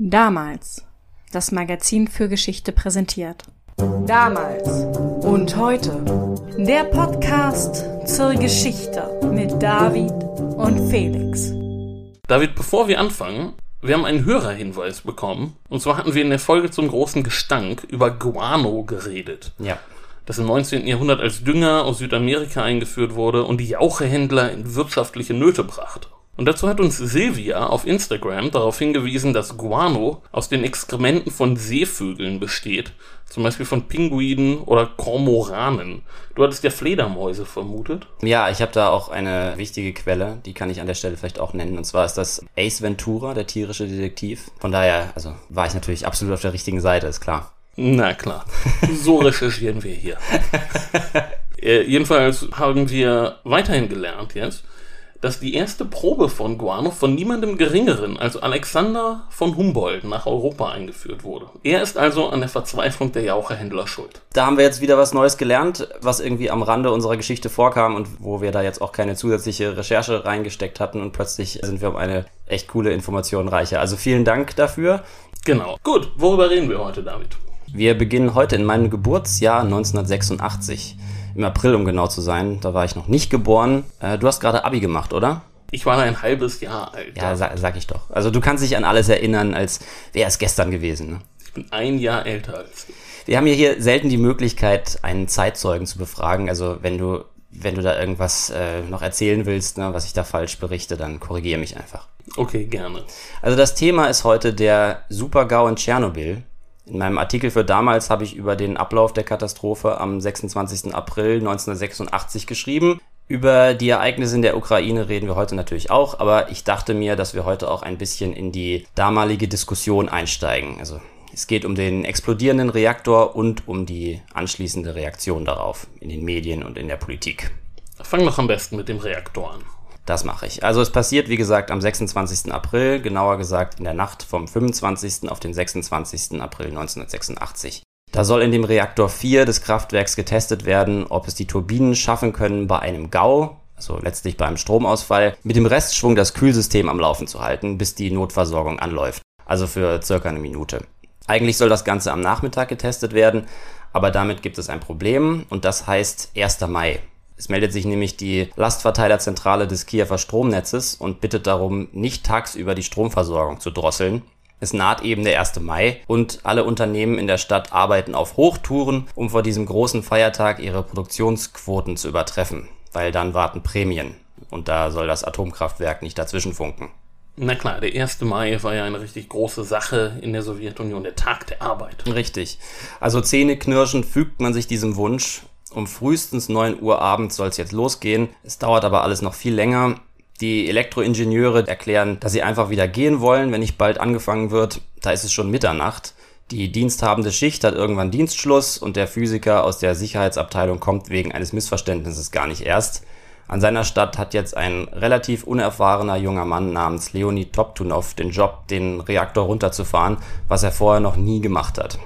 Damals. Das Magazin für Geschichte präsentiert. Damals und heute. Der Podcast zur Geschichte mit David und Felix. David, bevor wir anfangen, wir haben einen Hörerhinweis bekommen. Und zwar hatten wir in der Folge zum großen Gestank über Guano geredet. Ja. Das im 19. Jahrhundert als Dünger aus Südamerika eingeführt wurde und die Jauchehändler in wirtschaftliche Nöte brachte. Und dazu hat uns Silvia auf Instagram darauf hingewiesen, dass Guano aus den Exkrementen von Seevögeln besteht, zum Beispiel von Pinguinen oder Kormoranen. Du hattest ja Fledermäuse vermutet. Ja, ich habe da auch eine wichtige Quelle, die kann ich an der Stelle vielleicht auch nennen. Und zwar ist das Ace Ventura, der tierische Detektiv. Von daher, also war ich natürlich absolut auf der richtigen Seite, ist klar. Na klar, so recherchieren wir hier. äh, jedenfalls haben wir weiterhin gelernt jetzt, dass die erste Probe von Guano von niemandem Geringeren als Alexander von Humboldt nach Europa eingeführt wurde. Er ist also an der Verzweiflung der Jauchehändler schuld. Da haben wir jetzt wieder was Neues gelernt, was irgendwie am Rande unserer Geschichte vorkam und wo wir da jetzt auch keine zusätzliche Recherche reingesteckt hatten und plötzlich sind wir um eine echt coole Information reicher. Also vielen Dank dafür. Genau. Gut, worüber reden wir heute, David? Wir beginnen heute in meinem Geburtsjahr 1986 im April, um genau zu sein. Da war ich noch nicht geboren. Äh, du hast gerade Abi gemacht, oder? Ich war ein halbes Jahr alt. Ja, sag, sag, ich doch. Also du kannst dich an alles erinnern, als wäre es gestern gewesen. Ne? Ich bin ein Jahr älter als du. Wir haben ja hier selten die Möglichkeit, einen Zeitzeugen zu befragen. Also wenn du, wenn du da irgendwas äh, noch erzählen willst, ne, was ich da falsch berichte, dann korrigiere mich einfach. Okay, gerne. Also das Thema ist heute der Supergau in Tschernobyl. In meinem Artikel für damals habe ich über den Ablauf der Katastrophe am 26. April 1986 geschrieben. Über die Ereignisse in der Ukraine reden wir heute natürlich auch, aber ich dachte mir, dass wir heute auch ein bisschen in die damalige Diskussion einsteigen. Also es geht um den explodierenden Reaktor und um die anschließende Reaktion darauf in den Medien und in der Politik. Fang doch am besten mit dem Reaktor an. Das mache ich. Also es passiert, wie gesagt, am 26. April, genauer gesagt in der Nacht vom 25. auf den 26. April 1986. Da soll in dem Reaktor 4 des Kraftwerks getestet werden, ob es die Turbinen schaffen können, bei einem GAU, also letztlich beim Stromausfall, mit dem Restschwung das Kühlsystem am Laufen zu halten, bis die Notversorgung anläuft. Also für circa eine Minute. Eigentlich soll das Ganze am Nachmittag getestet werden, aber damit gibt es ein Problem und das heißt 1. Mai. Es meldet sich nämlich die Lastverteilerzentrale des Kiewer Stromnetzes und bittet darum, nicht tagsüber die Stromversorgung zu drosseln. Es naht eben der 1. Mai und alle Unternehmen in der Stadt arbeiten auf Hochtouren, um vor diesem großen Feiertag ihre Produktionsquoten zu übertreffen, weil dann warten Prämien und da soll das Atomkraftwerk nicht dazwischenfunken. Na klar, der 1. Mai war ja eine richtig große Sache in der Sowjetunion, der Tag der Arbeit. Richtig. Also zähneknirschend fügt man sich diesem Wunsch um frühestens 9 Uhr abends soll es jetzt losgehen. Es dauert aber alles noch viel länger. Die Elektroingenieure erklären, dass sie einfach wieder gehen wollen, wenn nicht bald angefangen wird. Da ist es schon Mitternacht. Die diensthabende Schicht hat irgendwann Dienstschluss und der Physiker aus der Sicherheitsabteilung kommt wegen eines Missverständnisses gar nicht erst. An seiner Stadt hat jetzt ein relativ unerfahrener junger Mann namens Leonid Toptunov den Job, den Reaktor runterzufahren, was er vorher noch nie gemacht hat.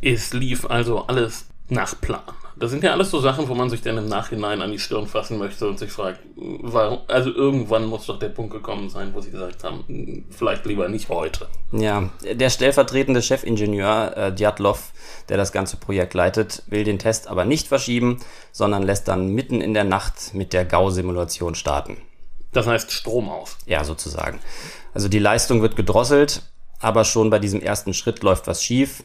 Es lief also alles nach Plan. Das sind ja alles so Sachen, wo man sich dann im Nachhinein an die Stirn fassen möchte und sich fragt, warum, also irgendwann muss doch der Punkt gekommen sein, wo sie gesagt haben, vielleicht lieber nicht heute. Ja, der stellvertretende Chefingenieur äh, Djatlov, der das ganze Projekt leitet, will den Test aber nicht verschieben, sondern lässt dann mitten in der Nacht mit der GAU-Simulation starten. Das heißt Strom aus. Ja, sozusagen. Also die Leistung wird gedrosselt, aber schon bei diesem ersten Schritt läuft was schief.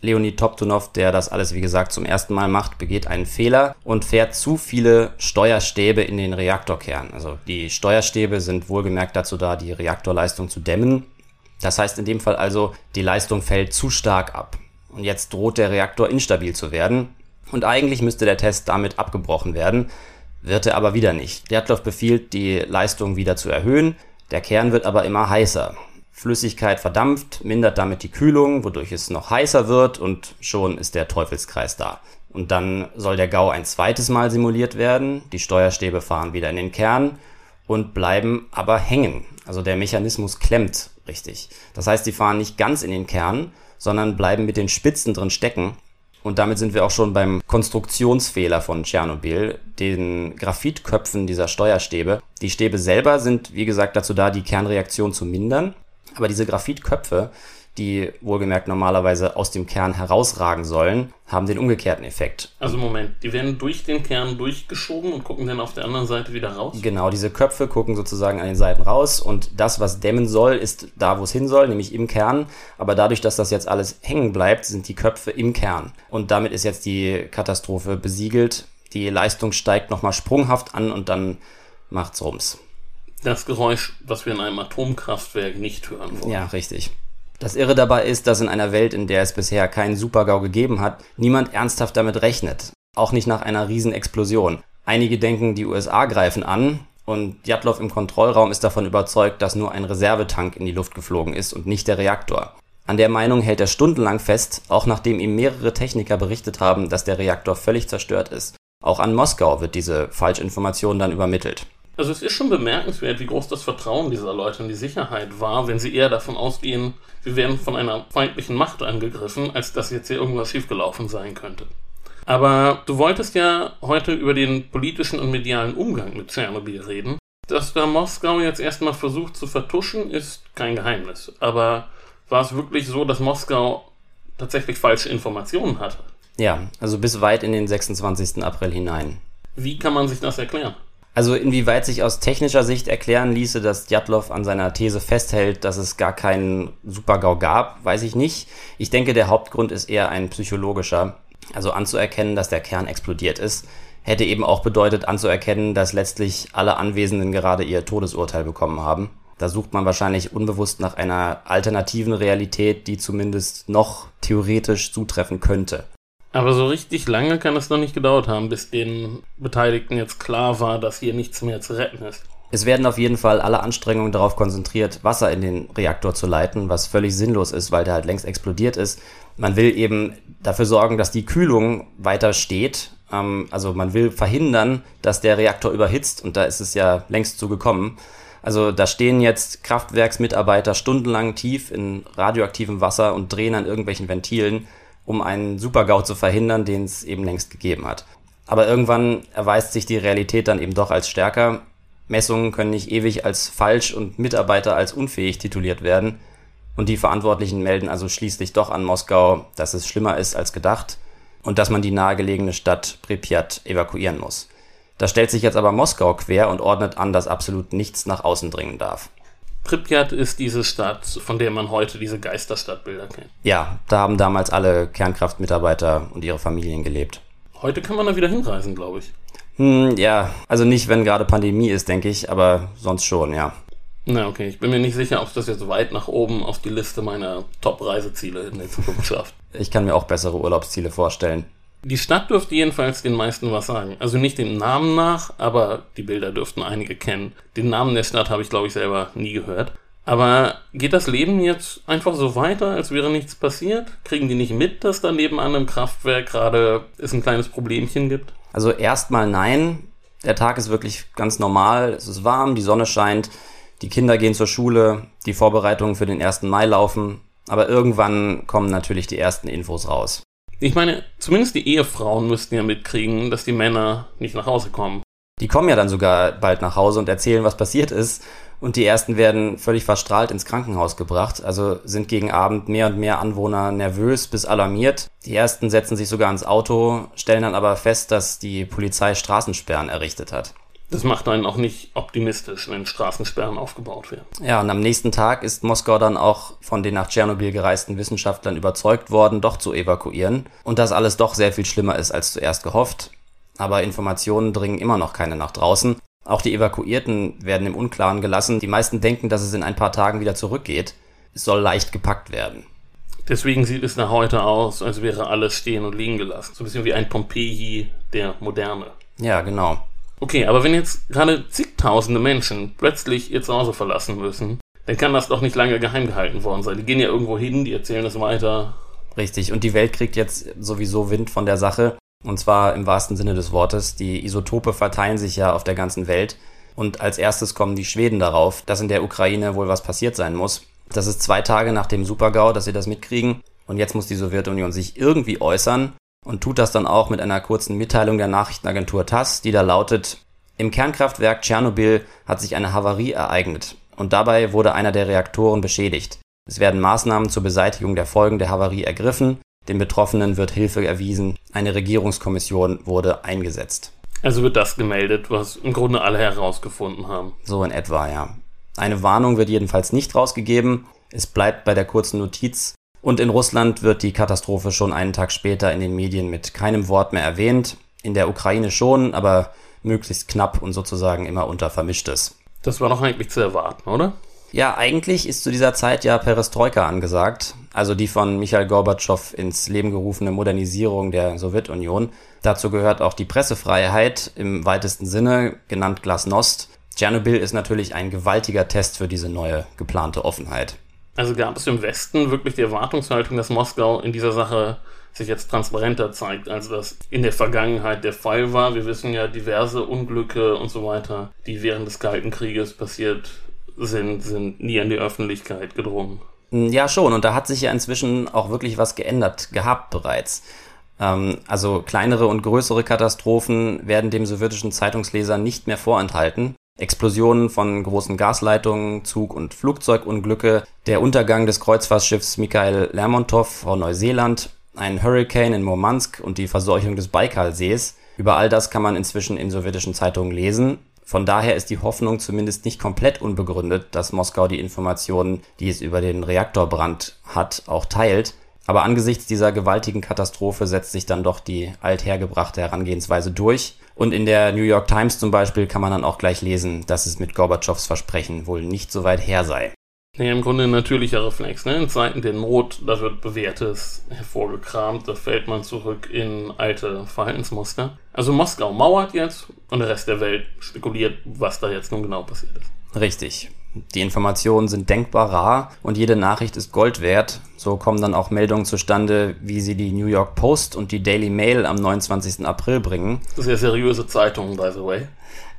Leonid Toptunov, der das alles wie gesagt zum ersten Mal macht, begeht einen Fehler und fährt zu viele Steuerstäbe in den Reaktorkern. Also die Steuerstäbe sind wohlgemerkt dazu da, die Reaktorleistung zu dämmen. Das heißt in dem Fall also, die Leistung fällt zu stark ab. Und jetzt droht der Reaktor instabil zu werden. Und eigentlich müsste der Test damit abgebrochen werden, wird er aber wieder nicht. Djatlov befiehlt, die Leistung wieder zu erhöhen. Der Kern wird aber immer heißer. Flüssigkeit verdampft, mindert damit die Kühlung, wodurch es noch heißer wird und schon ist der Teufelskreis da. Und dann soll der GAU ein zweites Mal simuliert werden, die Steuerstäbe fahren wieder in den Kern und bleiben aber hängen. Also der Mechanismus klemmt richtig. Das heißt, die fahren nicht ganz in den Kern, sondern bleiben mit den Spitzen drin stecken. Und damit sind wir auch schon beim Konstruktionsfehler von Tschernobyl, den Graphitköpfen dieser Steuerstäbe. Die Stäbe selber sind, wie gesagt, dazu da, die Kernreaktion zu mindern. Aber diese Graphitköpfe, die wohlgemerkt normalerweise aus dem Kern herausragen sollen, haben den umgekehrten Effekt. Also Moment, die werden durch den Kern durchgeschoben und gucken dann auf der anderen Seite wieder raus? Genau, diese Köpfe gucken sozusagen an den Seiten raus und das, was dämmen soll, ist da, wo es hin soll, nämlich im Kern. Aber dadurch, dass das jetzt alles hängen bleibt, sind die Köpfe im Kern. Und damit ist jetzt die Katastrophe besiegelt. Die Leistung steigt nochmal sprunghaft an und dann macht's Rums. Das Geräusch, was wir in einem Atomkraftwerk nicht hören wollen. Ja, richtig. Das Irre dabei ist, dass in einer Welt, in der es bisher keinen Supergau gegeben hat, niemand ernsthaft damit rechnet. Auch nicht nach einer Riesenexplosion. Einige denken, die USA greifen an und Djatlov im Kontrollraum ist davon überzeugt, dass nur ein Reservetank in die Luft geflogen ist und nicht der Reaktor. An der Meinung hält er stundenlang fest, auch nachdem ihm mehrere Techniker berichtet haben, dass der Reaktor völlig zerstört ist. Auch an Moskau wird diese Falschinformation dann übermittelt. Also es ist schon bemerkenswert, wie groß das Vertrauen dieser Leute in die Sicherheit war, wenn sie eher davon ausgehen, wir werden von einer feindlichen Macht angegriffen, als dass jetzt hier irgendwas schiefgelaufen sein könnte. Aber du wolltest ja heute über den politischen und medialen Umgang mit Tschernobyl reden. Dass da Moskau jetzt erstmal versucht zu vertuschen, ist kein Geheimnis. Aber war es wirklich so, dass Moskau tatsächlich falsche Informationen hatte? Ja, also bis weit in den 26. April hinein. Wie kann man sich das erklären? Also inwieweit sich aus technischer Sicht erklären ließe, dass Djatlov an seiner These festhält, dass es gar keinen Supergau gab, weiß ich nicht. Ich denke, der Hauptgrund ist eher ein psychologischer. Also anzuerkennen, dass der Kern explodiert ist, hätte eben auch bedeutet anzuerkennen, dass letztlich alle Anwesenden gerade ihr Todesurteil bekommen haben. Da sucht man wahrscheinlich unbewusst nach einer alternativen Realität, die zumindest noch theoretisch zutreffen könnte. Aber so richtig lange kann es noch nicht gedauert haben, bis den Beteiligten jetzt klar war, dass hier nichts mehr zu retten ist. Es werden auf jeden Fall alle Anstrengungen darauf konzentriert, Wasser in den Reaktor zu leiten, was völlig sinnlos ist, weil der halt längst explodiert ist. Man will eben dafür sorgen, dass die Kühlung weiter steht. Ähm, also man will verhindern, dass der Reaktor überhitzt und da ist es ja längst zu gekommen. Also da stehen jetzt Kraftwerksmitarbeiter stundenlang tief in radioaktivem Wasser und drehen an irgendwelchen Ventilen um einen Supergau zu verhindern, den es eben längst gegeben hat. Aber irgendwann erweist sich die Realität dann eben doch als stärker. Messungen können nicht ewig als falsch und Mitarbeiter als unfähig tituliert werden. Und die Verantwortlichen melden also schließlich doch an Moskau, dass es schlimmer ist als gedacht und dass man die nahegelegene Stadt Pripyat evakuieren muss. Da stellt sich jetzt aber Moskau quer und ordnet an, dass absolut nichts nach außen dringen darf. Pripyat ist diese Stadt, von der man heute diese Geisterstadtbilder kennt. Ja, da haben damals alle Kernkraftmitarbeiter und ihre Familien gelebt. Heute kann man da wieder hinreisen, glaube ich. Hm, ja, also nicht, wenn gerade Pandemie ist, denke ich, aber sonst schon, ja. Na, okay. Ich bin mir nicht sicher, ob das jetzt weit nach oben auf die Liste meiner Top-Reiseziele in der Zukunft schafft. Ich kann mir auch bessere Urlaubsziele vorstellen. Die Stadt dürfte jedenfalls den meisten was sagen. Also nicht dem Namen nach, aber die Bilder dürften einige kennen. Den Namen der Stadt habe ich, glaube ich, selber nie gehört. Aber geht das Leben jetzt einfach so weiter, als wäre nichts passiert? Kriegen die nicht mit, dass da nebenan im Kraftwerk gerade es ein kleines Problemchen gibt? Also erstmal nein. Der Tag ist wirklich ganz normal. Es ist warm, die Sonne scheint, die Kinder gehen zur Schule, die Vorbereitungen für den 1. Mai laufen. Aber irgendwann kommen natürlich die ersten Infos raus. Ich meine, zumindest die Ehefrauen müssten ja mitkriegen, dass die Männer nicht nach Hause kommen. Die kommen ja dann sogar bald nach Hause und erzählen, was passiert ist. Und die ersten werden völlig verstrahlt ins Krankenhaus gebracht. Also sind gegen Abend mehr und mehr Anwohner nervös bis alarmiert. Die ersten setzen sich sogar ins Auto, stellen dann aber fest, dass die Polizei Straßensperren errichtet hat. Das macht einen auch nicht optimistisch, wenn Straßensperren aufgebaut werden. Ja, und am nächsten Tag ist Moskau dann auch von den nach Tschernobyl gereisten Wissenschaftlern überzeugt worden, doch zu evakuieren. Und dass alles doch sehr viel schlimmer ist als zuerst gehofft. Aber Informationen dringen immer noch keine nach draußen. Auch die Evakuierten werden im Unklaren gelassen. Die meisten denken, dass es in ein paar Tagen wieder zurückgeht. Es soll leicht gepackt werden. Deswegen sieht es nach heute aus, als wäre alles stehen und liegen gelassen. So ein bisschen wie ein Pompeji der Moderne. Ja, genau. Okay, aber wenn jetzt gerade zigtausende Menschen plötzlich ihr Zuhause verlassen müssen, dann kann das doch nicht lange geheim gehalten worden sein. Die gehen ja irgendwo hin, die erzählen es weiter. Richtig, und die Welt kriegt jetzt sowieso Wind von der Sache. Und zwar im wahrsten Sinne des Wortes. Die Isotope verteilen sich ja auf der ganzen Welt. Und als erstes kommen die Schweden darauf, dass in der Ukraine wohl was passiert sein muss. Das ist zwei Tage nach dem Supergau, dass sie das mitkriegen. Und jetzt muss die Sowjetunion sich irgendwie äußern und tut das dann auch mit einer kurzen Mitteilung der Nachrichtenagentur TASS, die da lautet, im Kernkraftwerk Tschernobyl hat sich eine Havarie ereignet und dabei wurde einer der Reaktoren beschädigt. Es werden Maßnahmen zur Beseitigung der Folgen der Havarie ergriffen. Den Betroffenen wird Hilfe erwiesen. Eine Regierungskommission wurde eingesetzt. Also wird das gemeldet, was im Grunde alle herausgefunden haben. So in etwa, ja. Eine Warnung wird jedenfalls nicht rausgegeben. Es bleibt bei der kurzen Notiz. Und in Russland wird die Katastrophe schon einen Tag später in den Medien mit keinem Wort mehr erwähnt. In der Ukraine schon, aber möglichst knapp und sozusagen immer unter Vermischtes. Das war doch eigentlich zu erwarten, oder? Ja, eigentlich ist zu dieser Zeit ja Perestroika angesagt, also die von Michael Gorbatschow ins Leben gerufene Modernisierung der Sowjetunion. Dazu gehört auch die Pressefreiheit im weitesten Sinne, genannt Glasnost. Tschernobyl ist natürlich ein gewaltiger Test für diese neue geplante Offenheit. Also gab es im Westen wirklich die Erwartungshaltung, dass Moskau in dieser Sache sich jetzt transparenter zeigt, als das in der Vergangenheit der Fall war. Wir wissen ja diverse Unglücke und so weiter, die während des Kalten Krieges passiert sind, sind nie an die Öffentlichkeit gedrungen. Ja, schon. Und da hat sich ja inzwischen auch wirklich was geändert gehabt bereits. Ähm, also kleinere und größere Katastrophen werden dem sowjetischen Zeitungsleser nicht mehr vorenthalten. Explosionen von großen Gasleitungen, Zug- und Flugzeugunglücke, der Untergang des Kreuzfahrtschiffs Mikhail Lermontov vor Neuseeland ein Hurricane in Murmansk und die Verseuchung des Baikalsees. Über all das kann man inzwischen in sowjetischen Zeitungen lesen. Von daher ist die Hoffnung zumindest nicht komplett unbegründet, dass Moskau die Informationen, die es über den Reaktorbrand hat, auch teilt. Aber angesichts dieser gewaltigen Katastrophe setzt sich dann doch die althergebrachte Herangehensweise durch. Und in der New York Times zum Beispiel kann man dann auch gleich lesen, dass es mit Gorbatschows Versprechen wohl nicht so weit her sei. Nee, im Grunde ein natürlicher Reflex. Ne? In Zeiten der Not, da wird Bewährtes hervorgekramt, da fällt man zurück in alte Verhaltensmuster. Also Moskau mauert jetzt und der Rest der Welt spekuliert, was da jetzt nun genau passiert ist. Richtig. Die Informationen sind denkbar rar und jede Nachricht ist Gold wert. So kommen dann auch Meldungen zustande, wie sie die New York Post und die Daily Mail am 29. April bringen. Sehr seriöse Zeitungen, by the way.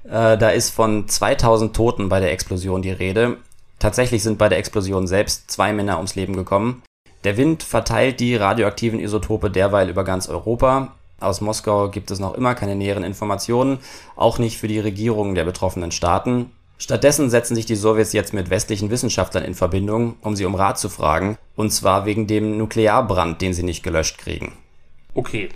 Äh, da ist von 2000 Toten bei der Explosion die Rede Tatsächlich sind bei der Explosion selbst zwei Männer ums Leben gekommen. Der Wind verteilt die radioaktiven Isotope derweil über ganz Europa. Aus Moskau gibt es noch immer keine näheren Informationen, auch nicht für die Regierungen der betroffenen Staaten. Stattdessen setzen sich die Sowjets jetzt mit westlichen Wissenschaftlern in Verbindung, um sie um Rat zu fragen, und zwar wegen dem Nuklearbrand, den sie nicht gelöscht kriegen. Okay,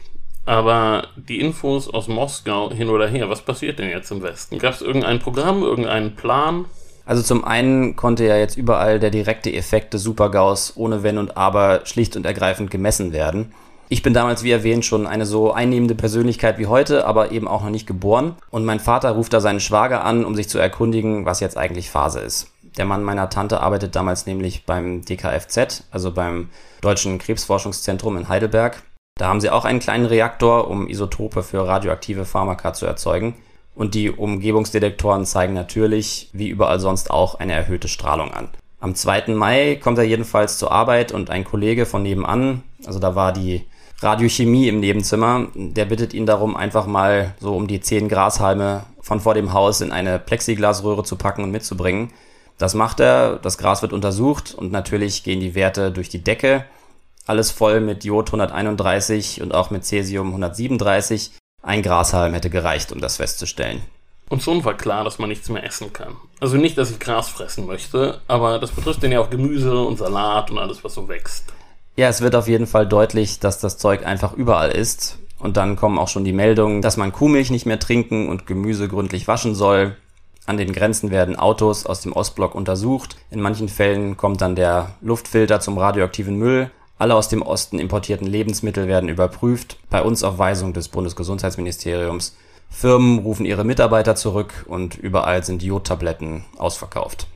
aber die Infos aus Moskau hin oder her, was passiert denn jetzt im Westen? Gab es irgendein Programm, irgendeinen Plan? Also zum einen konnte ja jetzt überall der direkte Effekt des Supergaus ohne Wenn und Aber schlicht und ergreifend gemessen werden. Ich bin damals, wie erwähnt, schon eine so einnehmende Persönlichkeit wie heute, aber eben auch noch nicht geboren. Und mein Vater ruft da seinen Schwager an, um sich zu erkundigen, was jetzt eigentlich Phase ist. Der Mann meiner Tante arbeitet damals nämlich beim DKFZ, also beim Deutschen Krebsforschungszentrum in Heidelberg. Da haben sie auch einen kleinen Reaktor, um Isotope für radioaktive Pharmaka zu erzeugen. Und die Umgebungsdetektoren zeigen natürlich, wie überall sonst auch, eine erhöhte Strahlung an. Am 2. Mai kommt er jedenfalls zur Arbeit und ein Kollege von nebenan, also da war die Radiochemie im Nebenzimmer, der bittet ihn darum, einfach mal so um die 10 Grashalme von vor dem Haus in eine Plexiglasröhre zu packen und mitzubringen. Das macht er, das Gras wird untersucht und natürlich gehen die Werte durch die Decke. Alles voll mit Jod 131 und auch mit Cäsium 137. Ein Grashalm hätte gereicht, um das festzustellen. Und schon war klar, dass man nichts mehr essen kann. Also nicht, dass ich Gras fressen möchte, aber das betrifft denn ja auch Gemüse und Salat und alles, was so wächst. Ja, es wird auf jeden Fall deutlich, dass das Zeug einfach überall ist. Und dann kommen auch schon die Meldungen, dass man Kuhmilch nicht mehr trinken und Gemüse gründlich waschen soll. An den Grenzen werden Autos aus dem Ostblock untersucht. In manchen Fällen kommt dann der Luftfilter zum radioaktiven Müll. Alle aus dem Osten importierten Lebensmittel werden überprüft, bei uns auf Weisung des Bundesgesundheitsministeriums. Firmen rufen ihre Mitarbeiter zurück und überall sind Jodtabletten ausverkauft.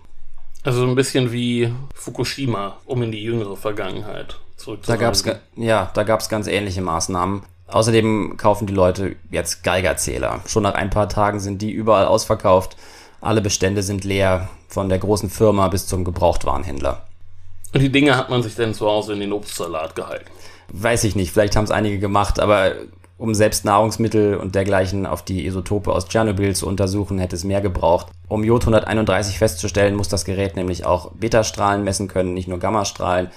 Also ein bisschen wie Fukushima, um in die jüngere Vergangenheit. Da gab's, ja, da gab es ganz ähnliche Maßnahmen. Außerdem kaufen die Leute jetzt Geigerzähler. Schon nach ein paar Tagen sind die überall ausverkauft. Alle Bestände sind leer, von der großen Firma bis zum Gebrauchtwarenhändler. Und die Dinge hat man sich denn zu Hause in den Obstsalat gehalten? Weiß ich nicht, vielleicht haben es einige gemacht, aber um selbst Nahrungsmittel und dergleichen auf die Isotope aus Tschernobyl zu untersuchen, hätte es mehr gebraucht. Um Jod 131 festzustellen, muss das Gerät nämlich auch Betastrahlen messen können, nicht nur Gammastrahlen.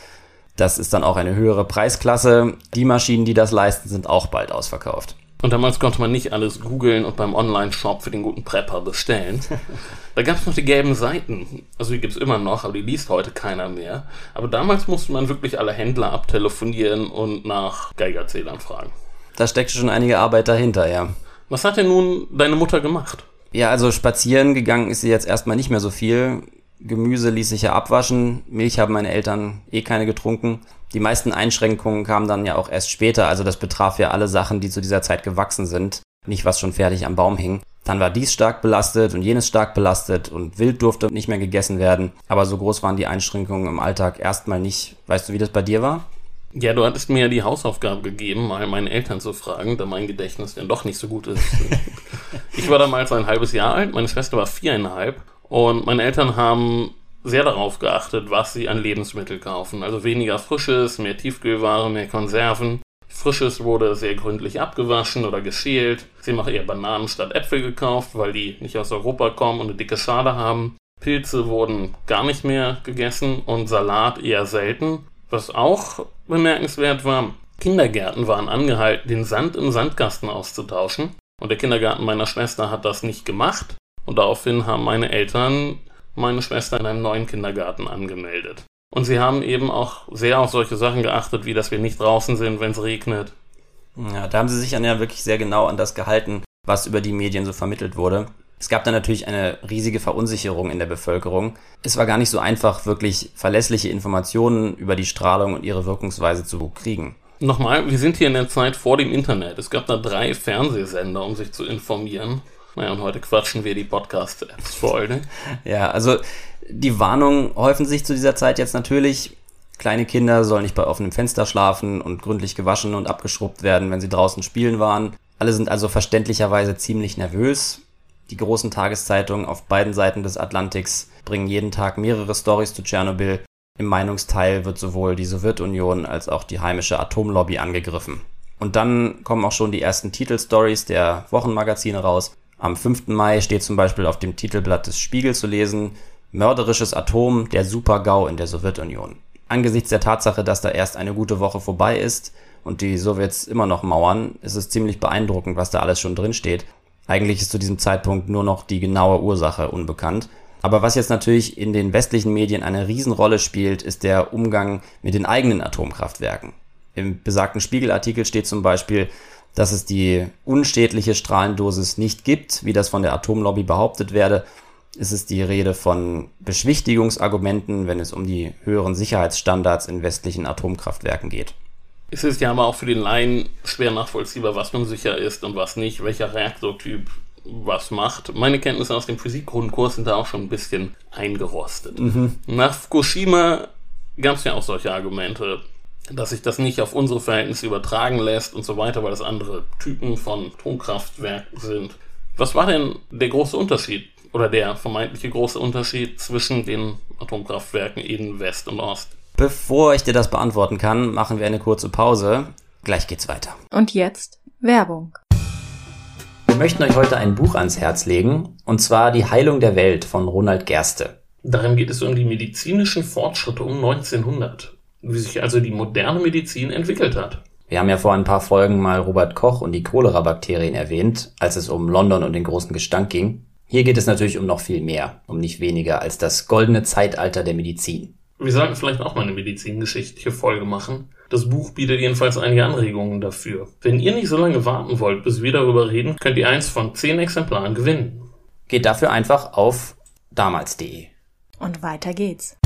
Das ist dann auch eine höhere Preisklasse. Die Maschinen, die das leisten, sind auch bald ausverkauft. Und damals konnte man nicht alles googeln und beim Online-Shop für den guten Prepper bestellen. da gab es noch die gelben Seiten. Also die gibt es immer noch, aber die liest heute keiner mehr. Aber damals musste man wirklich alle Händler abtelefonieren und nach Geigerzählern fragen. Da steckte schon einige Arbeit dahinter, ja. Was hat denn nun deine Mutter gemacht? Ja, also spazieren gegangen ist sie jetzt erstmal nicht mehr so viel. Gemüse ließ sich ja abwaschen. Milch haben meine Eltern eh keine getrunken. Die meisten Einschränkungen kamen dann ja auch erst später, also das betraf ja alle Sachen, die zu dieser Zeit gewachsen sind, nicht was schon fertig am Baum hing. Dann war dies stark belastet und jenes stark belastet und Wild durfte nicht mehr gegessen werden, aber so groß waren die Einschränkungen im Alltag erstmal nicht. Weißt du, wie das bei dir war? Ja, du hattest mir ja die Hausaufgabe gegeben, mal meine Eltern zu fragen, da mein Gedächtnis denn doch nicht so gut ist. ich war damals ein halbes Jahr alt, meine Schwester war viereinhalb und meine Eltern haben sehr darauf geachtet, was sie an Lebensmittel kaufen. Also weniger Frisches, mehr Tiefkühlware, mehr Konserven. Frisches wurde sehr gründlich abgewaschen oder geschält. Sie haben auch eher Bananen statt Äpfel gekauft, weil die nicht aus Europa kommen und eine dicke Schale haben. Pilze wurden gar nicht mehr gegessen und Salat eher selten. Was auch bemerkenswert war, Kindergärten waren angehalten, den Sand im Sandkasten auszutauschen. Und der Kindergarten meiner Schwester hat das nicht gemacht. Und daraufhin haben meine Eltern meine Schwester in einem neuen Kindergarten angemeldet. Und sie haben eben auch sehr auf solche Sachen geachtet, wie dass wir nicht draußen sind, wenn es regnet. Ja, da haben sie sich dann ja wirklich sehr genau an das gehalten, was über die Medien so vermittelt wurde. Es gab dann natürlich eine riesige Verunsicherung in der Bevölkerung. Es war gar nicht so einfach, wirklich verlässliche Informationen über die Strahlung und ihre Wirkungsweise zu kriegen. Nochmal, wir sind hier in der Zeit vor dem Internet. Es gab da drei Fernsehsender, um sich zu informieren. Naja, und heute quatschen wir die Podcast-Apps voll, ne? ja, also die Warnungen häufen sich zu dieser Zeit jetzt natürlich. Kleine Kinder sollen nicht bei offenem Fenster schlafen und gründlich gewaschen und abgeschrubbt werden, wenn sie draußen spielen waren. Alle sind also verständlicherweise ziemlich nervös. Die großen Tageszeitungen auf beiden Seiten des Atlantiks bringen jeden Tag mehrere Stories zu Tschernobyl. Im Meinungsteil wird sowohl die Sowjetunion als auch die heimische Atomlobby angegriffen. Und dann kommen auch schon die ersten Titelstories der Wochenmagazine raus. Am 5. Mai steht zum Beispiel auf dem Titelblatt des Spiegel zu lesen, Mörderisches Atom, der Super-GAU in der Sowjetunion. Angesichts der Tatsache, dass da erst eine gute Woche vorbei ist und die Sowjets immer noch mauern, ist es ziemlich beeindruckend, was da alles schon drin steht. Eigentlich ist zu diesem Zeitpunkt nur noch die genaue Ursache unbekannt. Aber was jetzt natürlich in den westlichen Medien eine Riesenrolle spielt, ist der Umgang mit den eigenen Atomkraftwerken. Im besagten Spiegelartikel steht zum Beispiel, dass es die unschädliche Strahlendosis nicht gibt, wie das von der Atomlobby behauptet werde. Es ist die Rede von Beschwichtigungsargumenten, wenn es um die höheren Sicherheitsstandards in westlichen Atomkraftwerken geht. Es ist ja aber auch für den Laien schwer nachvollziehbar, was nun sicher ist und was nicht, welcher Reaktortyp was macht. Meine Kenntnisse aus dem Physikgrundkurs sind da auch schon ein bisschen eingerostet. Mhm. Nach Fukushima gab es ja auch solche Argumente dass sich das nicht auf unsere Verhältnisse übertragen lässt und so weiter, weil das andere Typen von Atomkraftwerken sind. Was war denn der große Unterschied oder der vermeintliche große Unterschied zwischen den Atomkraftwerken in West und Ost? Bevor ich dir das beantworten kann, machen wir eine kurze Pause. Gleich geht's weiter. Und jetzt Werbung. Wir möchten euch heute ein Buch ans Herz legen, und zwar Die Heilung der Welt von Ronald Gerste. Darin geht es um die medizinischen Fortschritte um 1900 wie sich also die moderne Medizin entwickelt hat. Wir haben ja vor ein paar Folgen mal Robert Koch und die Cholera-Bakterien erwähnt, als es um London und den großen Gestank ging. Hier geht es natürlich um noch viel mehr, um nicht weniger als das goldene Zeitalter der Medizin. Wir sollten vielleicht auch mal eine medizingeschichtliche Folge machen. Das Buch bietet jedenfalls einige Anregungen dafür. Wenn ihr nicht so lange warten wollt, bis wir darüber reden, könnt ihr eins von zehn Exemplaren gewinnen. Geht dafür einfach auf damals.de. Und weiter geht's.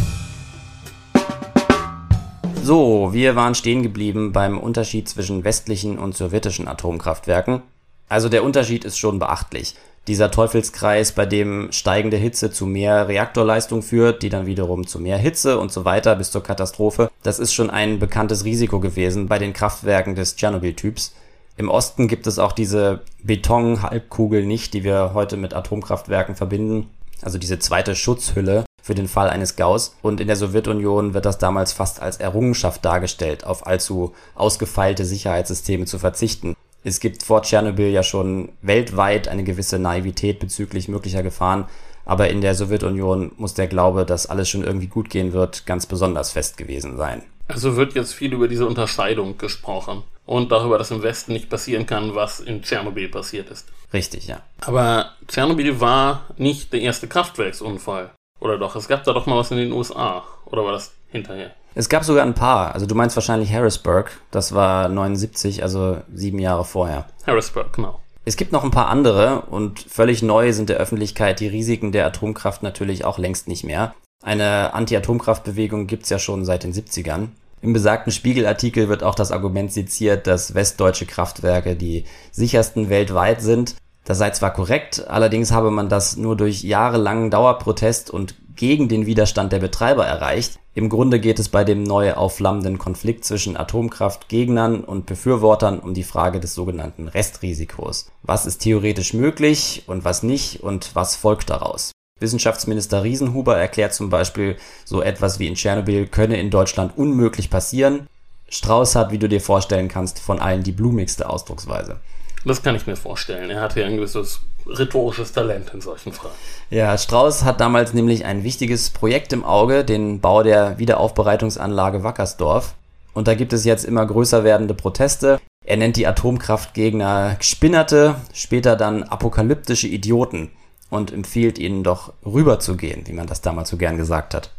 So, wir waren stehen geblieben beim Unterschied zwischen westlichen und sowjetischen Atomkraftwerken. Also der Unterschied ist schon beachtlich. Dieser Teufelskreis, bei dem steigende Hitze zu mehr Reaktorleistung führt, die dann wiederum zu mehr Hitze und so weiter bis zur Katastrophe, das ist schon ein bekanntes Risiko gewesen bei den Kraftwerken des Tschernobyl-Typs. Im Osten gibt es auch diese Beton-Halbkugel nicht, die wir heute mit Atomkraftwerken verbinden. Also diese zweite Schutzhülle, für den Fall eines Gaus. Und in der Sowjetunion wird das damals fast als Errungenschaft dargestellt, auf allzu ausgefeilte Sicherheitssysteme zu verzichten. Es gibt vor Tschernobyl ja schon weltweit eine gewisse Naivität bezüglich möglicher Gefahren, aber in der Sowjetunion muss der Glaube, dass alles schon irgendwie gut gehen wird, ganz besonders fest gewesen sein. Also wird jetzt viel über diese Unterscheidung gesprochen und darüber, dass im Westen nicht passieren kann, was in Tschernobyl passiert ist. Richtig, ja. Aber Tschernobyl war nicht der erste Kraftwerksunfall. Oder doch? Es gab da doch mal was in den USA. Oder war das hinterher? Es gab sogar ein paar. Also du meinst wahrscheinlich Harrisburg. Das war 79, also sieben Jahre vorher. Harrisburg, genau. Es gibt noch ein paar andere und völlig neu sind der Öffentlichkeit die Risiken der Atomkraft natürlich auch längst nicht mehr. Eine Anti-Atomkraftbewegung gibt's ja schon seit den 70ern. Im besagten Spiegelartikel wird auch das Argument seziert, dass westdeutsche Kraftwerke die sichersten weltweit sind. Das sei zwar korrekt, allerdings habe man das nur durch jahrelangen Dauerprotest und gegen den Widerstand der Betreiber erreicht. Im Grunde geht es bei dem neu aufflammenden Konflikt zwischen Atomkraftgegnern und Befürwortern um die Frage des sogenannten Restrisikos. Was ist theoretisch möglich und was nicht und was folgt daraus? Wissenschaftsminister Riesenhuber erklärt zum Beispiel, so etwas wie in Tschernobyl könne in Deutschland unmöglich passieren. Strauß hat, wie du dir vorstellen kannst, von allen die blumigste Ausdrucksweise. Das kann ich mir vorstellen. Er hatte ja ein gewisses rhetorisches Talent in solchen Fragen. Ja, Strauß hat damals nämlich ein wichtiges Projekt im Auge, den Bau der Wiederaufbereitungsanlage Wackersdorf. Und da gibt es jetzt immer größer werdende Proteste. Er nennt die Atomkraftgegner Spinnerte, später dann apokalyptische Idioten und empfiehlt ihnen doch rüberzugehen, wie man das damals so gern gesagt hat.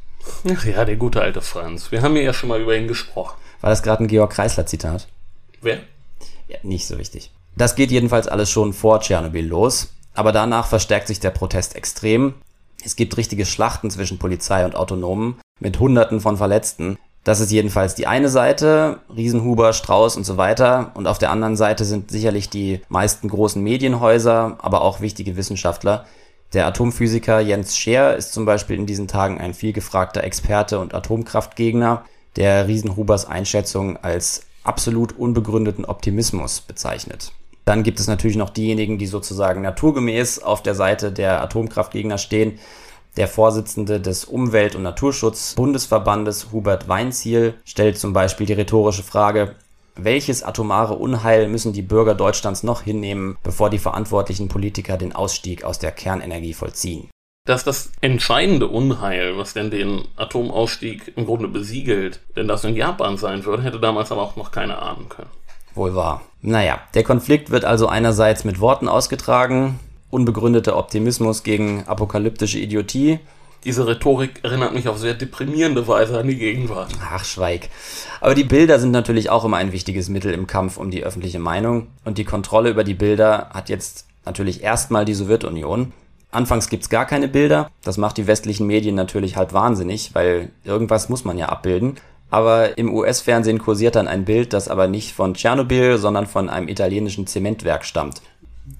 Ach ja, der gute alte Franz. Wir haben ja schon mal über ihn gesprochen. War das gerade ein Georg Kreisler Zitat? Wer? Ja, nicht so wichtig. Das geht jedenfalls alles schon vor Tschernobyl los, aber danach verstärkt sich der Protest extrem. Es gibt richtige Schlachten zwischen Polizei und Autonomen mit Hunderten von Verletzten. Das ist jedenfalls die eine Seite, Riesenhuber, Strauß und so weiter. Und auf der anderen Seite sind sicherlich die meisten großen Medienhäuser, aber auch wichtige Wissenschaftler. Der Atomphysiker Jens Scheer ist zum Beispiel in diesen Tagen ein vielgefragter Experte und Atomkraftgegner, der Riesenhubers Einschätzung als absolut unbegründeten Optimismus bezeichnet. Dann gibt es natürlich noch diejenigen, die sozusagen naturgemäß auf der Seite der Atomkraftgegner stehen. Der Vorsitzende des Umwelt- und Naturschutzbundesverbandes Hubert Weinziel stellt zum Beispiel die rhetorische Frage, welches atomare Unheil müssen die Bürger Deutschlands noch hinnehmen, bevor die verantwortlichen Politiker den Ausstieg aus der Kernenergie vollziehen? Dass das entscheidende Unheil, was denn den Atomausstieg im Grunde besiegelt, denn das in Japan sein würde, hätte damals aber auch noch keiner ahnen können. Wohl wahr. Naja, der Konflikt wird also einerseits mit Worten ausgetragen, unbegründeter Optimismus gegen apokalyptische Idiotie. Diese Rhetorik erinnert mich auf sehr deprimierende Weise an die Gegenwart. Ach, schweig. Aber die Bilder sind natürlich auch immer ein wichtiges Mittel im Kampf um die öffentliche Meinung. Und die Kontrolle über die Bilder hat jetzt natürlich erstmal die Sowjetunion. Anfangs gibt's gar keine Bilder. Das macht die westlichen Medien natürlich halb wahnsinnig, weil irgendwas muss man ja abbilden aber im US-Fernsehen kursiert dann ein Bild, das aber nicht von Tschernobyl, sondern von einem italienischen Zementwerk stammt.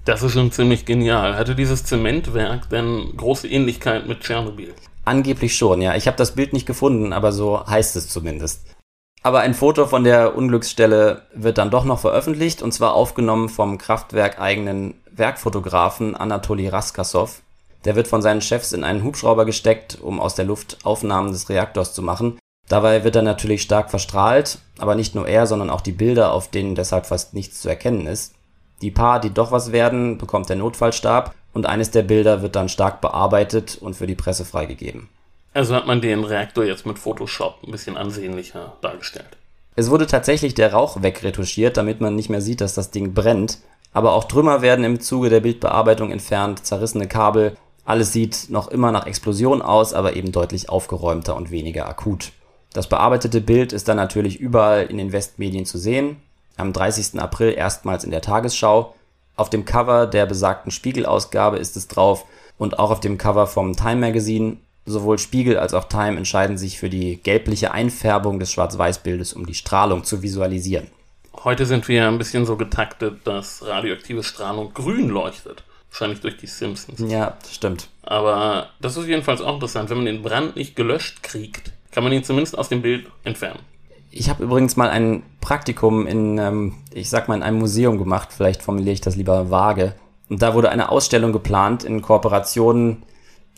Das ist schon ziemlich genial. Hatte dieses Zementwerk denn große Ähnlichkeit mit Tschernobyl? Angeblich schon, ja. Ich habe das Bild nicht gefunden, aber so heißt es zumindest. Aber ein Foto von der Unglücksstelle wird dann doch noch veröffentlicht und zwar aufgenommen vom Kraftwerk-eigenen Werkfotografen Anatoli Raskasov. Der wird von seinen Chefs in einen Hubschrauber gesteckt, um aus der Luft Aufnahmen des Reaktors zu machen. Dabei wird er natürlich stark verstrahlt, aber nicht nur er, sondern auch die Bilder, auf denen deshalb fast nichts zu erkennen ist. Die paar, die doch was werden, bekommt der Notfallstab und eines der Bilder wird dann stark bearbeitet und für die Presse freigegeben. Also hat man den Reaktor jetzt mit Photoshop ein bisschen ansehnlicher dargestellt. Es wurde tatsächlich der Rauch wegretuschiert, damit man nicht mehr sieht, dass das Ding brennt. Aber auch Trümmer werden im Zuge der Bildbearbeitung entfernt, zerrissene Kabel. Alles sieht noch immer nach Explosion aus, aber eben deutlich aufgeräumter und weniger akut. Das bearbeitete Bild ist dann natürlich überall in den Westmedien zu sehen. Am 30. April erstmals in der Tagesschau. Auf dem Cover der besagten Spiegel-Ausgabe ist es drauf und auch auf dem Cover vom Time Magazine. Sowohl Spiegel als auch Time entscheiden sich für die gelbliche Einfärbung des Schwarz-Weiß-Bildes, um die Strahlung zu visualisieren. Heute sind wir ein bisschen so getaktet, dass radioaktive Strahlung grün leuchtet. Wahrscheinlich durch die Simpsons. Ja, stimmt. Aber das ist jedenfalls auch interessant. Wenn man den Brand nicht gelöscht kriegt, kann man ihn zumindest aus dem Bild entfernen. Ich habe übrigens mal ein Praktikum in, ähm, ich sag mal, in einem Museum gemacht. Vielleicht formuliere ich das lieber vage. Und da wurde eine Ausstellung geplant in Kooperation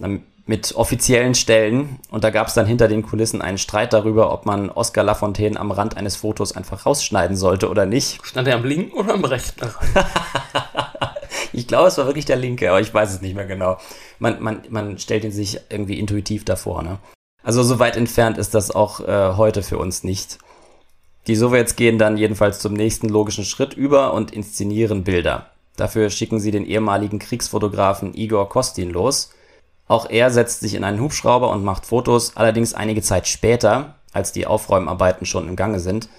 ähm, mit offiziellen Stellen. Und da gab es dann hinter den Kulissen einen Streit darüber, ob man Oscar Lafontaine am Rand eines Fotos einfach rausschneiden sollte oder nicht. Stand er am linken oder am rechten ich glaube, es war wirklich der linke, aber ich weiß es nicht mehr genau. Man, man, man stellt ihn sich irgendwie intuitiv davor, ne? Also so weit entfernt ist das auch äh, heute für uns nicht. Die Sowjets gehen dann jedenfalls zum nächsten logischen Schritt über und inszenieren Bilder. Dafür schicken sie den ehemaligen Kriegsfotografen Igor Kostin los. Auch er setzt sich in einen Hubschrauber und macht Fotos, allerdings einige Zeit später, als die Aufräumarbeiten schon im Gange sind.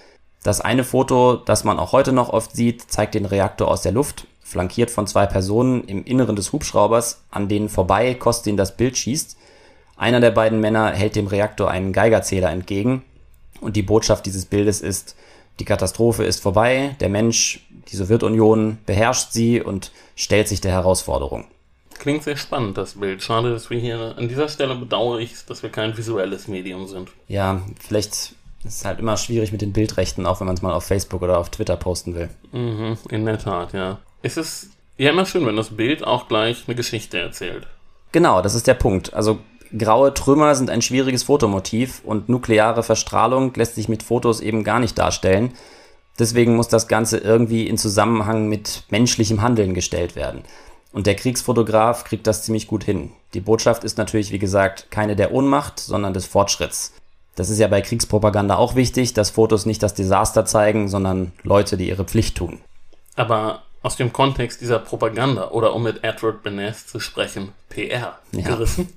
Das eine Foto, das man auch heute noch oft sieht, zeigt den Reaktor aus der Luft, flankiert von zwei Personen im Inneren des Hubschraubers, an denen vorbei Kostin das Bild schießt. Einer der beiden Männer hält dem Reaktor einen Geigerzähler entgegen und die Botschaft dieses Bildes ist, die Katastrophe ist vorbei, der Mensch, die Sowjetunion beherrscht sie und stellt sich der Herausforderung. Klingt sehr spannend, das Bild. Schade, dass wir hier an dieser Stelle bedauere ich, dass wir kein visuelles Medium sind. Ja, vielleicht ist es halt immer schwierig mit den Bildrechten, auch wenn man es mal auf Facebook oder auf Twitter posten will. Mhm, in der Tat, ja. Es ist ja immer schön, wenn das Bild auch gleich eine Geschichte erzählt. Genau, das ist der Punkt. Also graue Trümmer sind ein schwieriges Fotomotiv und nukleare Verstrahlung lässt sich mit Fotos eben gar nicht darstellen. Deswegen muss das Ganze irgendwie in Zusammenhang mit menschlichem Handeln gestellt werden. Und der Kriegsfotograf kriegt das ziemlich gut hin. Die Botschaft ist natürlich, wie gesagt, keine der Ohnmacht, sondern des Fortschritts. Das ist ja bei Kriegspropaganda auch wichtig, dass Fotos nicht das Desaster zeigen, sondern Leute, die ihre Pflicht tun. Aber aus dem Kontext dieser Propaganda oder um mit Edward Bernays zu sprechen, PR ja. gerissen,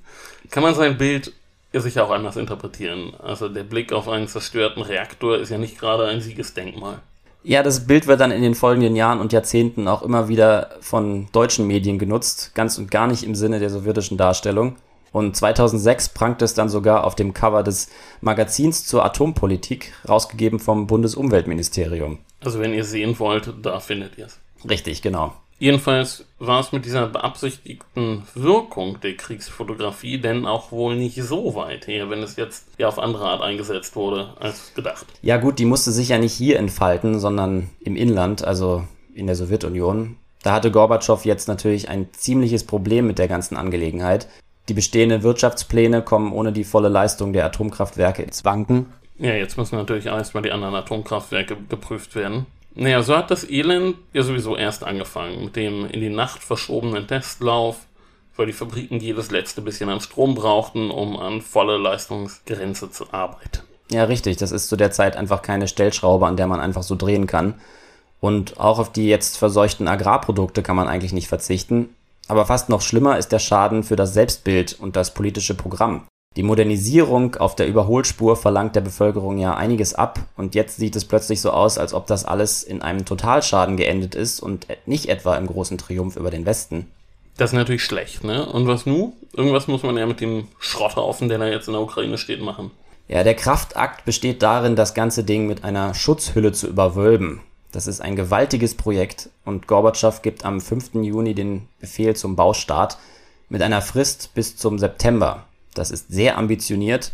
kann man sein Bild sicher auch anders interpretieren. Also der Blick auf einen zerstörten Reaktor ist ja nicht gerade ein Siegesdenkmal. Ja, das Bild wird dann in den folgenden Jahren und Jahrzehnten auch immer wieder von deutschen Medien genutzt, ganz und gar nicht im Sinne der sowjetischen Darstellung. Und 2006 prangte es dann sogar auf dem Cover des Magazins zur Atompolitik, rausgegeben vom Bundesumweltministerium. Also wenn ihr sehen wollt, da findet ihr es. Richtig, genau. Jedenfalls war es mit dieser beabsichtigten Wirkung der Kriegsfotografie denn auch wohl nicht so weit her, wenn es jetzt ja auf andere Art eingesetzt wurde als gedacht. Ja gut, die musste sich ja nicht hier entfalten, sondern im Inland, also in der Sowjetunion. Da hatte Gorbatschow jetzt natürlich ein ziemliches Problem mit der ganzen Angelegenheit. Die bestehenden Wirtschaftspläne kommen ohne die volle Leistung der Atomkraftwerke ins Wanken. Ja, jetzt müssen natürlich erstmal die anderen Atomkraftwerke geprüft werden. Naja, so hat das Elend ja sowieso erst angefangen, mit dem in die Nacht verschobenen Testlauf, weil die Fabriken jedes letzte bisschen an Strom brauchten, um an volle Leistungsgrenze zu arbeiten. Ja, richtig. Das ist zu der Zeit einfach keine Stellschraube, an der man einfach so drehen kann. Und auch auf die jetzt verseuchten Agrarprodukte kann man eigentlich nicht verzichten. Aber fast noch schlimmer ist der Schaden für das Selbstbild und das politische Programm. Die Modernisierung auf der Überholspur verlangt der Bevölkerung ja einiges ab und jetzt sieht es plötzlich so aus, als ob das alles in einem Totalschaden geendet ist und nicht etwa im großen Triumph über den Westen. Das ist natürlich schlecht, ne? Und was nu? Irgendwas muss man ja mit dem Schrotthaufen, der da jetzt in der Ukraine steht, machen. Ja, der Kraftakt besteht darin, das ganze Ding mit einer Schutzhülle zu überwölben. Das ist ein gewaltiges Projekt und Gorbatschow gibt am 5. Juni den Befehl zum Baustart mit einer Frist bis zum September. Das ist sehr ambitioniert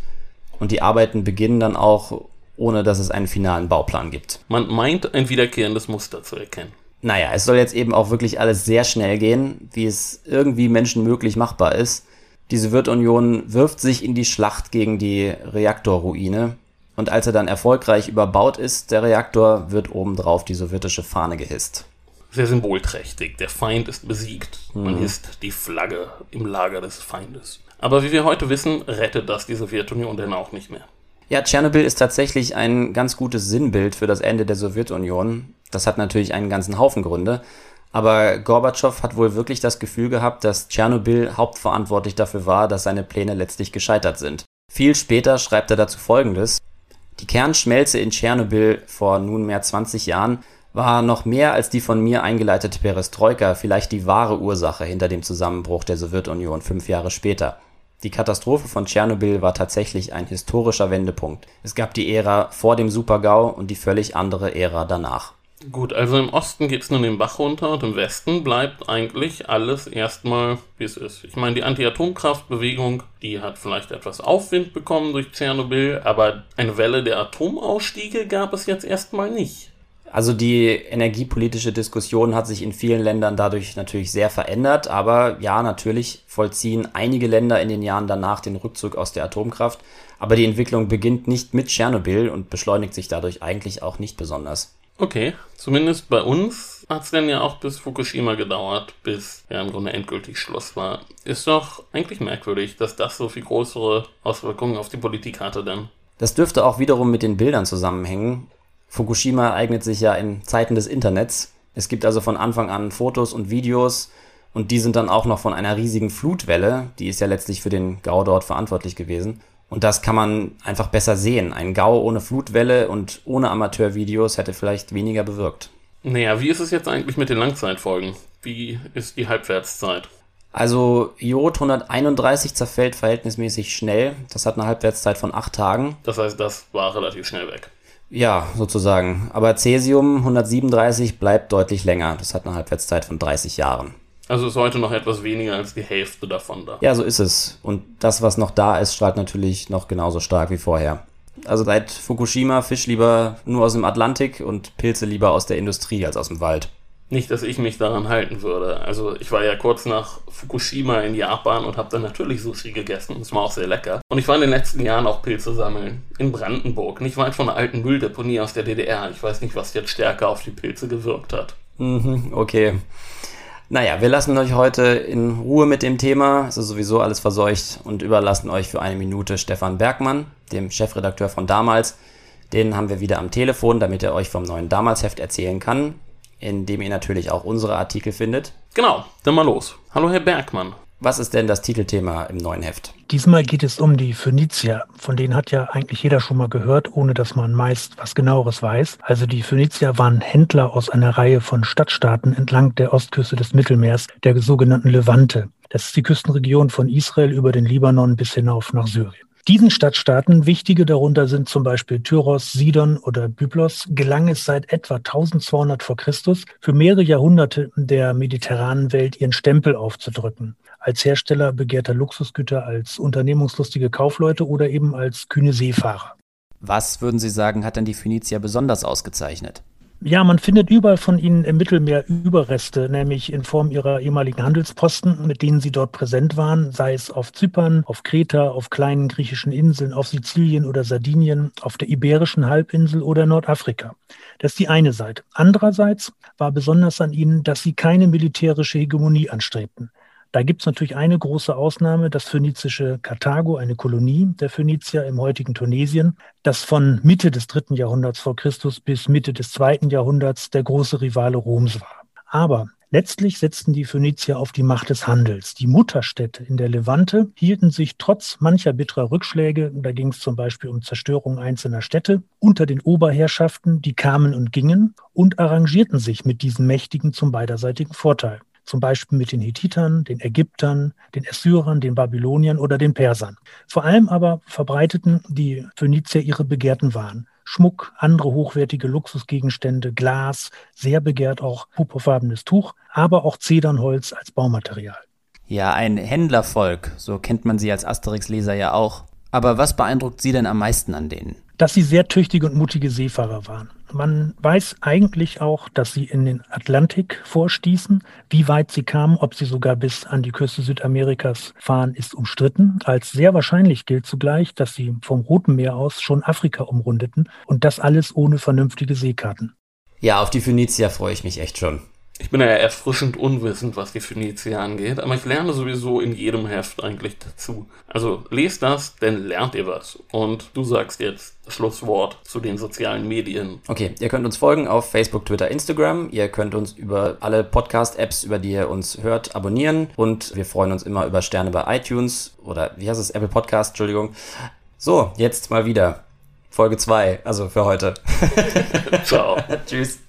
und die Arbeiten beginnen dann auch, ohne dass es einen finalen Bauplan gibt. Man meint, ein wiederkehrendes Muster zu erkennen. Naja, es soll jetzt eben auch wirklich alles sehr schnell gehen, wie es irgendwie menschenmöglich machbar ist. Die Sowjetunion wirft sich in die Schlacht gegen die Reaktorruine und als er dann erfolgreich überbaut ist, der Reaktor, wird obendrauf die sowjetische Fahne gehisst. Sehr symbolträchtig. Der Feind ist besiegt. Man mhm. hisst die Flagge im Lager des Feindes. Aber wie wir heute wissen, rettet das die Sowjetunion denn auch nicht mehr. Ja, Tschernobyl ist tatsächlich ein ganz gutes Sinnbild für das Ende der Sowjetunion. Das hat natürlich einen ganzen Haufen Gründe. Aber Gorbatschow hat wohl wirklich das Gefühl gehabt, dass Tschernobyl hauptverantwortlich dafür war, dass seine Pläne letztlich gescheitert sind. Viel später schreibt er dazu Folgendes. Die Kernschmelze in Tschernobyl vor nunmehr 20 Jahren war noch mehr als die von mir eingeleitete Perestroika vielleicht die wahre Ursache hinter dem Zusammenbruch der Sowjetunion fünf Jahre später. Die Katastrophe von Tschernobyl war tatsächlich ein historischer Wendepunkt. Es gab die Ära vor dem Supergau und die völlig andere Ära danach. Gut, also im Osten geht es nun den Bach runter und im Westen bleibt eigentlich alles erstmal, wie es ist. Ich meine, die Anti-Atomkraftbewegung, die hat vielleicht etwas Aufwind bekommen durch Tschernobyl, aber eine Welle der Atomausstiege gab es jetzt erstmal nicht. Also die energiepolitische Diskussion hat sich in vielen Ländern dadurch natürlich sehr verändert, aber ja, natürlich vollziehen einige Länder in den Jahren danach den Rückzug aus der Atomkraft, aber die Entwicklung beginnt nicht mit Tschernobyl und beschleunigt sich dadurch eigentlich auch nicht besonders. Okay, zumindest bei uns hat es denn ja auch bis Fukushima gedauert, bis ja im Grunde endgültig Schluss war. Ist doch eigentlich merkwürdig, dass das so viel größere Auswirkungen auf die Politik hatte denn. Das dürfte auch wiederum mit den Bildern zusammenhängen. Fukushima eignet sich ja in Zeiten des Internets. Es gibt also von Anfang an Fotos und Videos und die sind dann auch noch von einer riesigen Flutwelle, die ist ja letztlich für den Gau dort verantwortlich gewesen. Und das kann man einfach besser sehen. Ein Gau ohne Flutwelle und ohne Amateurvideos hätte vielleicht weniger bewirkt. Naja, wie ist es jetzt eigentlich mit den Langzeitfolgen? Wie ist die Halbwertszeit? Also Jod 131 zerfällt verhältnismäßig schnell. Das hat eine Halbwertszeit von acht Tagen. Das heißt, das war relativ schnell weg. Ja, sozusagen. Aber Cäsium 137 bleibt deutlich länger. Das hat eine Halbwertszeit von 30 Jahren. Also ist heute noch etwas weniger als die Hälfte davon da. Ja, so ist es. Und das, was noch da ist, strahlt natürlich noch genauso stark wie vorher. Also seit Fukushima Fisch lieber nur aus dem Atlantik und Pilze lieber aus der Industrie als aus dem Wald. Nicht, dass ich mich daran halten würde. Also ich war ja kurz nach Fukushima in Japan und habe dann natürlich Sushi gegessen. Das war auch sehr lecker. Und ich war in den letzten Jahren auch Pilze sammeln. In Brandenburg, nicht weit von einer alten Mülldeponie aus der DDR. Ich weiß nicht, was jetzt stärker auf die Pilze gewirkt hat. Mhm, okay. Naja, wir lassen euch heute in Ruhe mit dem Thema. Es ist sowieso alles verseucht und überlassen euch für eine Minute Stefan Bergmann, dem Chefredakteur von damals. Den haben wir wieder am Telefon, damit er euch vom neuen Damals-Heft erzählen kann in dem ihr natürlich auch unsere Artikel findet. Genau, dann mal los. Hallo Herr Bergmann. Was ist denn das Titelthema im neuen Heft? Diesmal geht es um die Phönizier. Von denen hat ja eigentlich jeder schon mal gehört, ohne dass man meist was genaueres weiß. Also die Phönizier waren Händler aus einer Reihe von Stadtstaaten entlang der Ostküste des Mittelmeers, der sogenannten Levante. Das ist die Küstenregion von Israel über den Libanon bis hinauf nach Syrien. Diesen Stadtstaaten, wichtige darunter sind zum Beispiel Tyros, Sidon oder Byblos, gelang es seit etwa 1200 vor Christus für mehrere Jahrhunderte der mediterranen Welt ihren Stempel aufzudrücken. Als Hersteller begehrter Luxusgüter, als unternehmungslustige Kaufleute oder eben als kühne Seefahrer. Was würden Sie sagen, hat denn die Phönizier besonders ausgezeichnet? Ja, man findet überall von ihnen im Mittelmeer Überreste, nämlich in Form ihrer ehemaligen Handelsposten, mit denen sie dort präsent waren, sei es auf Zypern, auf Kreta, auf kleinen griechischen Inseln, auf Sizilien oder Sardinien, auf der Iberischen Halbinsel oder Nordafrika. Das ist die eine Seite. Andererseits war besonders an ihnen, dass sie keine militärische Hegemonie anstrebten. Da gibt es natürlich eine große Ausnahme, das phönizische Karthago, eine Kolonie der Phönizier im heutigen Tunesien, das von Mitte des dritten Jahrhunderts vor Christus bis Mitte des zweiten Jahrhunderts der große Rivale Roms war. Aber Letztlich setzten die Phönizier auf die Macht des Handels. Die Mutterstädte in der Levante hielten sich trotz mancher bitterer Rückschläge, da ging es zum Beispiel um Zerstörung einzelner Städte, unter den Oberherrschaften, die kamen und gingen und arrangierten sich mit diesen Mächtigen zum beiderseitigen Vorteil zum Beispiel mit den Hethitern, den Ägyptern, den Assyrern, den Babyloniern oder den Persern. Vor allem aber verbreiteten die Phönizier ihre begehrten Waren. Schmuck, andere hochwertige Luxusgegenstände, Glas, sehr begehrt auch purpurfarbenes Tuch, aber auch Zedernholz als Baumaterial. Ja, ein Händlervolk, so kennt man sie als Asterix-Leser ja auch. Aber was beeindruckt Sie denn am meisten an denen? Dass sie sehr tüchtige und mutige Seefahrer waren. Man weiß eigentlich auch, dass sie in den Atlantik vorstießen. Wie weit sie kamen, ob sie sogar bis an die Küste Südamerikas fahren, ist umstritten. Als sehr wahrscheinlich gilt zugleich, dass sie vom Roten Meer aus schon Afrika umrundeten und das alles ohne vernünftige Seekarten. Ja, auf die Phönizier freue ich mich echt schon. Ich bin ja erfrischend unwissend, was die Phönizier angeht, aber ich lerne sowieso in jedem Heft eigentlich dazu. Also lest das, denn lernt ihr was. Und du sagst jetzt Schlusswort zu den sozialen Medien. Okay, ihr könnt uns folgen auf Facebook, Twitter, Instagram. Ihr könnt uns über alle Podcast-Apps, über die ihr uns hört, abonnieren. Und wir freuen uns immer über Sterne bei iTunes oder wie heißt es? Apple Podcast, Entschuldigung. So, jetzt mal wieder. Folge 2, also für heute. Ciao. Tschüss.